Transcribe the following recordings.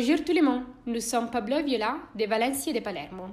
Bonjour tout le monde, nous sommes Pablo et Viola de Valencia et de Palermo.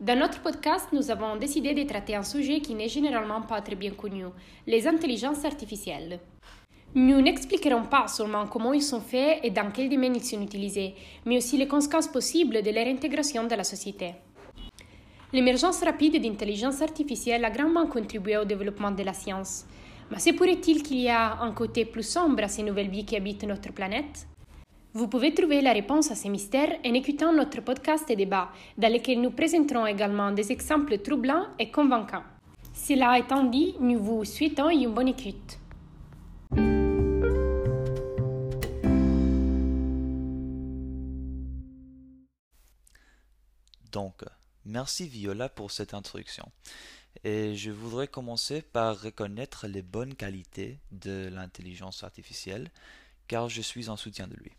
Dans notre podcast, nous avons décidé de traiter un sujet qui n'est généralement pas très bien connu, les intelligences artificielles. Nous n'expliquerons pas seulement comment ils sont faits et dans quel domaine ils sont utilisés, mais aussi les conséquences possibles de leur intégration dans la société. L'émergence rapide d'intelligence artificielle a grandement contribué au développement de la science. Mais c'est pourrait-il qu'il y a un côté plus sombre à ces nouvelles vies qui habitent notre planète? Vous pouvez trouver la réponse à ces mystères en écoutant notre podcast et débat, dans lequel nous présenterons également des exemples troublants et convaincants. Cela étant dit, nous vous souhaitons une bonne écoute. Donc, merci Viola pour cette introduction. Et je voudrais commencer par reconnaître les bonnes qualités de l'intelligence artificielle, car je suis en soutien de lui.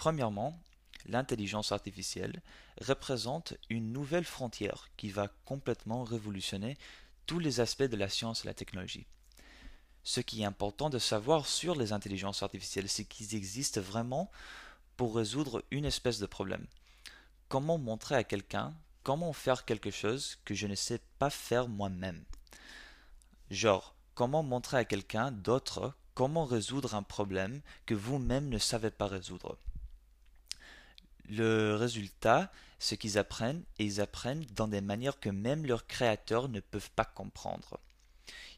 Premièrement, l'intelligence artificielle représente une nouvelle frontière qui va complètement révolutionner tous les aspects de la science et la technologie. Ce qui est important de savoir sur les intelligences artificielles, c'est qu'ils existent vraiment pour résoudre une espèce de problème. Comment montrer à quelqu'un comment faire quelque chose que je ne sais pas faire moi-même? Genre, comment montrer à quelqu'un d'autre comment résoudre un problème que vous-même ne savez pas résoudre? Le résultat, c'est qu'ils apprennent, et ils apprennent dans des manières que même leurs créateurs ne peuvent pas comprendre.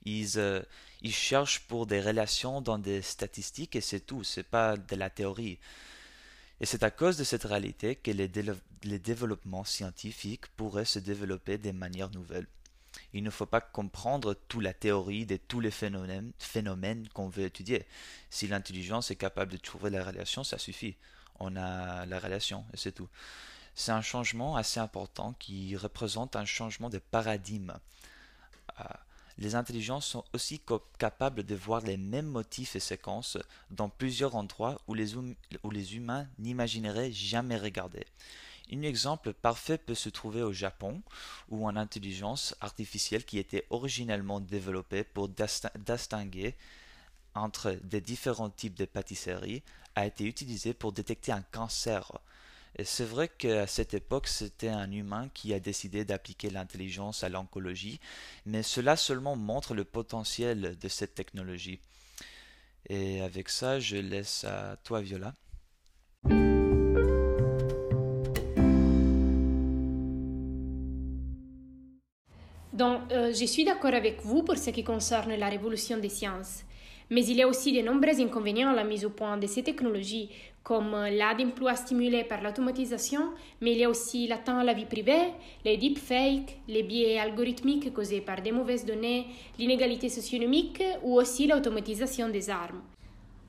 Ils, euh, ils cherchent pour des relations dans des statistiques et c'est tout, c'est pas de la théorie. Et c'est à cause de cette réalité que les, les développements scientifiques pourraient se développer de manières nouvelles. Il ne faut pas comprendre toute la théorie de tous les phénomènes, phénomènes qu'on veut étudier. Si l'intelligence est capable de trouver la relation, ça suffit on a la relation et c'est tout. C'est un changement assez important qui représente un changement de paradigme. Euh, les intelligences sont aussi capables de voir les mêmes motifs et séquences dans plusieurs endroits où les, hum-, où les humains n'imagineraient jamais regarder. Un exemple parfait peut se trouver au Japon, où une intelligence artificielle qui était originellement développée pour distinguer entre des différents types de pâtisseries a été utilisé pour détecter un cancer. Et c'est vrai qu'à cette époque, c'était un humain qui a décidé d'appliquer l'intelligence à l'oncologie, mais cela seulement montre le potentiel de cette technologie. Et avec ça, je laisse à toi, Viola. Donc, euh, je suis d'accord avec vous pour ce qui concerne la révolution des sciences. Mais il y a aussi de nombreux inconvénients à la mise au point de ces technologies, comme l'aide d'emploi stimulée par l'automatisation, mais il y a aussi l'atteinte à la vie privée, les deepfakes, les biais algorithmiques causés par des mauvaises données, l'inégalité socio-économique ou aussi l'automatisation des armes.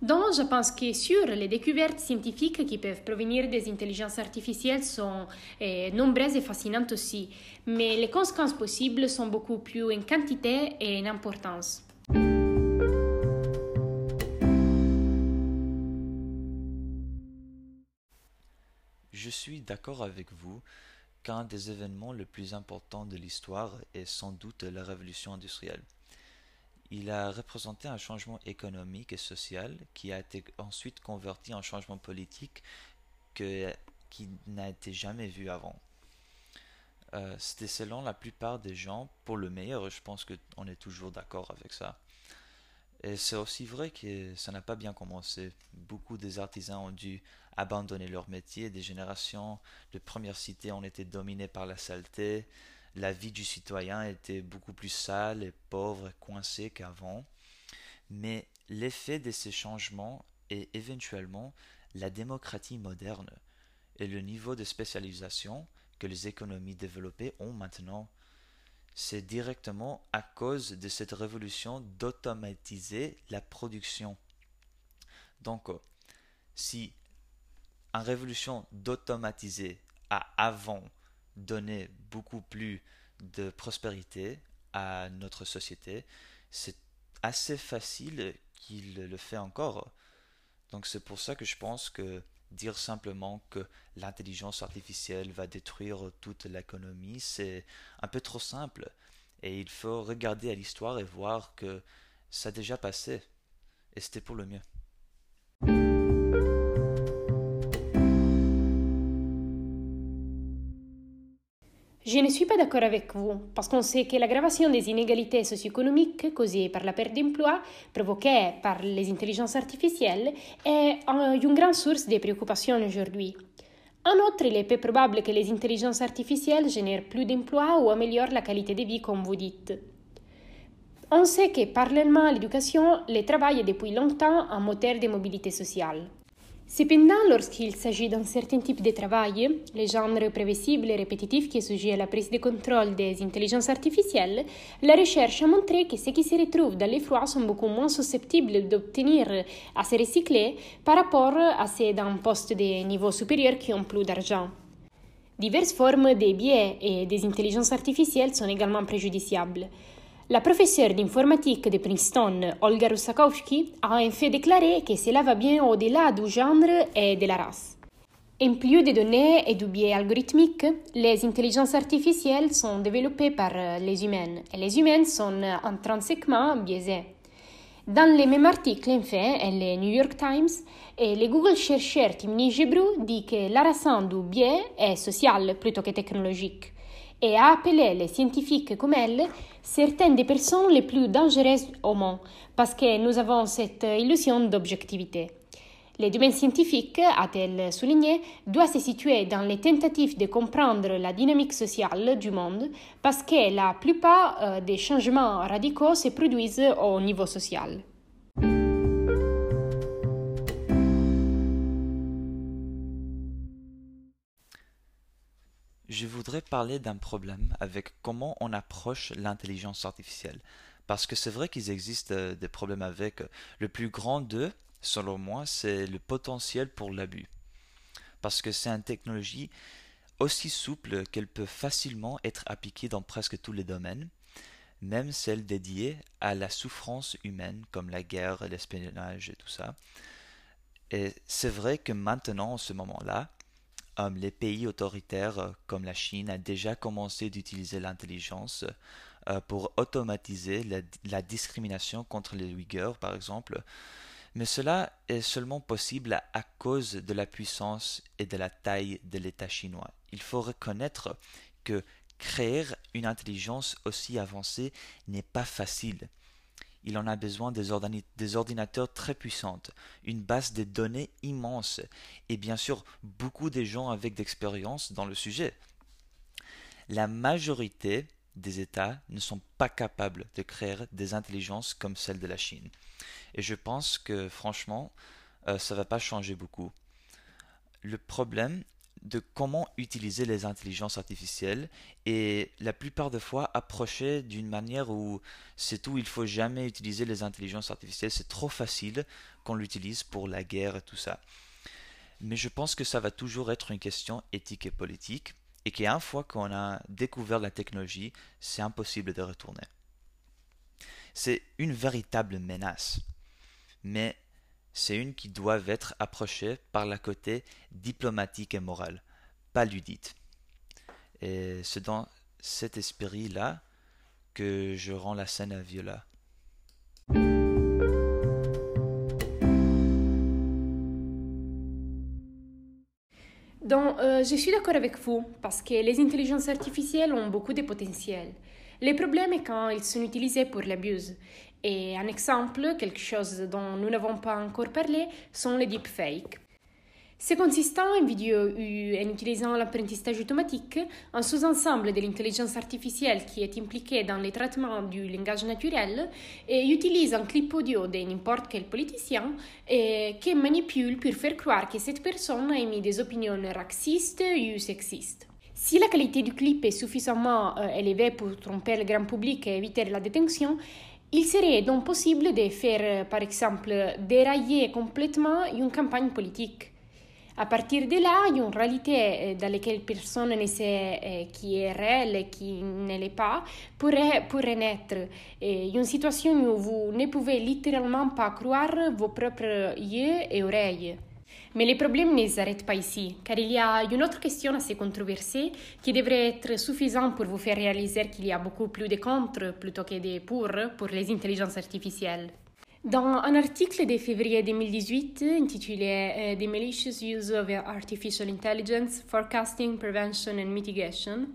Donc, je pense que sur les découvertes scientifiques qui peuvent provenir des intelligences artificielles sont eh, nombreuses et fascinantes aussi, mais les conséquences possibles sont beaucoup plus en quantité et en importance. Suis d'accord avec vous qu'un des événements les plus importants de l'histoire est sans doute la révolution industrielle. Il a représenté un changement économique et social qui a été ensuite converti en changement politique qui n'a été jamais vu avant. Euh, c'était selon la plupart des gens pour le meilleur, je pense qu'on est toujours d'accord avec ça. Et c'est aussi vrai que ça n'a pas bien commencé. Beaucoup des artisans ont dû abandonner leur métier. Des générations de premières cités ont été dominées par la saleté. La vie du citoyen était beaucoup plus sale et pauvre et coincée qu'avant. Mais l'effet de ces changements est éventuellement la démocratie moderne et le niveau de spécialisation que les économies développées ont maintenant c'est directement à cause de cette révolution d'automatiser la production. Donc, euh, si une révolution d'automatiser a avant donné beaucoup plus de prospérité à notre société, c'est assez facile qu'il le fait encore. Donc c'est pour ça que je pense que dire simplement que l'intelligence artificielle va détruire toute l'économie, c'est un peu trop simple. Et il faut regarder à l'histoire et voir que ça a déjà passé. Et c'était pour le mieux. Je ne suis pas d'accord avec vous, parce qu'on sait que l'aggravation des inégalités socio-économiques causées par la perte d'emploi provoquée par les intelligences artificielles est une grande source de préoccupation aujourd'hui. En outre, il est peu probable que les intelligences artificielles génèrent plus d'emplois ou améliorent la qualité de vie, comme vous dites. On sait que parallèlement à l'éducation, le travail est depuis longtemps un moteur de mobilité sociale. Cependant, lorsqu'il s'agit d'un certain type de travail, les genres prévisibles et répétitifs qui est sujet à la prise de contrôle des intelligences artificielles, la recherche a montré que ceux qui se retrouvent dans les froids sont beaucoup moins susceptibles d'obtenir à se recycler par rapport à ceux d'un poste de niveau supérieur qui ont plus d'argent. Diverses formes de biais et des intelligences artificielles sont également préjudiciables. La professeure d'informatique de Princeton, Olga Rusakowski, a en fait déclaré que cela va bien au-delà du genre et de la race. En plus des données et du biais algorithmique, les intelligences artificielles sont développées par les humains et les humains sont intrinsèquement biaisés. Dans le même article, en fait, le New York Times, le Google chercheur Timney Gebru dit que la raison du biais est sociale plutôt que technologique et a appelé les scientifiques comme elle certaines des personnes les plus dangereuses au monde, parce que nous avons cette illusion d'objectivité. Le domaine scientifique, a-t-elle souligné, doit se situer dans les tentatives de comprendre la dynamique sociale du monde, parce que la plupart euh, des changements radicaux se produisent au niveau social. Je voudrais parler d'un problème avec comment on approche l'intelligence artificielle. Parce que c'est vrai qu'il existe euh, des problèmes avec. Euh, le plus grand d'eux, selon moi, c'est le potentiel pour l'abus. Parce que c'est une technologie aussi souple qu'elle peut facilement être appliquée dans presque tous les domaines, même celles dédiées à la souffrance humaine, comme la guerre, l'espionnage et tout ça. Et c'est vrai que maintenant, en ce moment-là, les pays autoritaires euh, comme la Chine ont déjà commencé d'utiliser l'intelligence euh, pour automatiser la, discrimination contre les Uyghurs, par exemple. Mais cela est seulement possible à cause de la puissance et de la taille de l'État chinois. Il faut reconnaître que créer une intelligence aussi avancée n'est pas facile il en a besoin des, ordinateurs très puissants, une base de données immense et bien sûr beaucoup de gens avec d'expérience dans le sujet. La majorité des États ne sont pas capables de créer des intelligences comme celle de la Chine. Et je pense que franchement, euh, ça ne va pas changer beaucoup. Le problème de comment utiliser les intelligences artificielles et la plupart des fois approcher d'une manière où c'est tout, il faut jamais utiliser les intelligences artificielles, c'est trop facile qu'on l'utilise pour la guerre et tout ça. Mais je pense que ça va toujours être une question éthique et politique et qu'une fois qu'on a découvert la technologie, c'est impossible de retourner. C'est une véritable menace. Mais c'est une qui doit être approchée par la côté diplomatique et moral, pas ludite. Et c'est dans cet esprit-là que je rends la scène à Viola. Donc, euh, je suis d'accord avec vous, parce que les intelligences artificielles ont beaucoup de potentiel. Le problème est quand ils sont utilisés pour l'abus. Et un exemple, quelque chose dont nous n'avons pas encore parlé, sont les deepfakes. C'est consistant en vidéo en utilisant l'apprentissage automatique, un sous-ensemble de l'intelligence artificielle qui est impliqué dans le traitement du langage naturel et utilise un clip audio de n'importe quel politicien et qui manipule pour faire croire que cette personne a émis des opinions racistes ou sexistes. Si la qualité du clip est suffisamment euh, élevée pour tromper le grand public et éviter la détention, il serait donc possible de faire, par exemple, dérailler complètement une campagne politique. À partir de là, une réalité euh, dans laquelle personne ne sait euh, qui est réelle et qui ne l'est pas pourrait, pourrait naître. Une situation où vous ne pouvez littéralement pas croire vos propres yeux et oreilles. Mais les problèmes ne s'arrêtent pas ici, car il y a une autre question assez controversée qui devrait être suffisante pour vous faire réaliser qu'il y a beaucoup plus de contre plutôt que de pour pour les intelligences artificielles. Dans un article de février 2018 intitulé The Malicious Use of Artificial Intelligence, Forecasting, Prevention and Mitigation,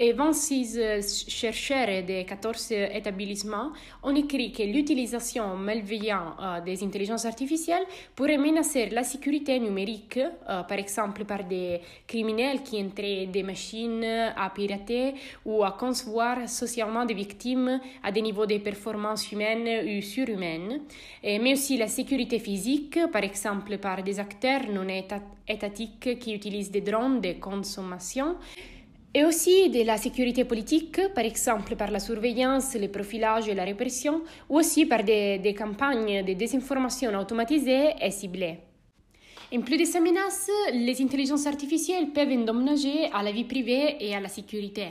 et 26 chercheurs de 14 établissements ont écrit que l'utilisation malveillante des intelligences artificielles pourrait menacer la sécurité numérique, par exemple par des criminels qui entraient des machines à pirater ou à concevoir socialement des victimes à des niveaux de performance humaine ou surhumaine mais aussi la sécurité physique, par exemple par des acteurs non étatiques qui utilisent des drones de consommation, et aussi de la sécurité politique, par exemple par la surveillance, le profilage et la répression, ou aussi par des, des campagnes de désinformation automatisées et ciblées. En plus de ces menaces, les intelligences artificielles peuvent endommager à la vie privée et à la sécurité.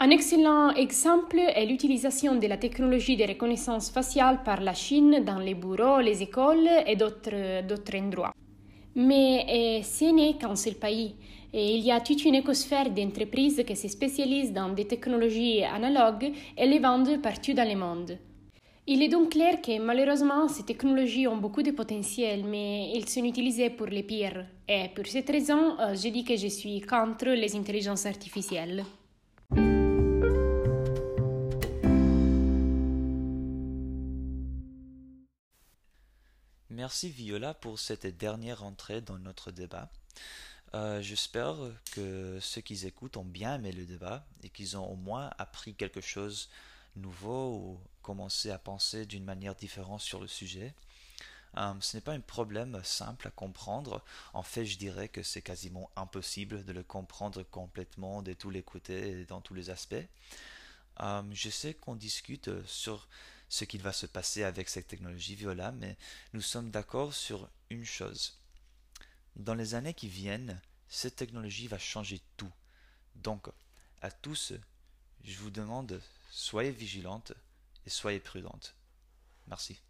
Un excellent exemple est l'utilisation de la technologie de reconnaissance faciale par la Chine dans les bureaux, les écoles et d'autres endroits. Mais eh, ce n'est qu'un seul pays. Il y a toute une écosphère d'entreprises qui se spécialisent dans des technologies analogues et les vendent partout dans le monde. Il est donc clair que malheureusement, ces technologies ont beaucoup de potentiel, mais elles sont utilisées pour les pires. Et pour cette raison, euh, je dis que je suis contre les intelligences artificielles. Merci Viola pour cette dernière entrée dans notre débat. Euh, j'espère que ceux qui écoutent ont bien aimé le débat et qu'ils ont au moins appris quelque chose de nouveau ou commencé à penser d'une manière différente sur le sujet. Euh, ce n'est pas un problème simple à comprendre. En fait, je dirais que c'est quasiment impossible de le comprendre complètement de tous les côtés et dans tous les aspects. Euh, je sais qu'on discute sur ce qu'il va se passer avec cette technologie Viola, mais nous sommes d'accord sur une chose. Dans les années qui viennent, cette technologie va changer tout. Donc, à tous, je vous demande, soyez vigilantes et soyez prudentes. Merci.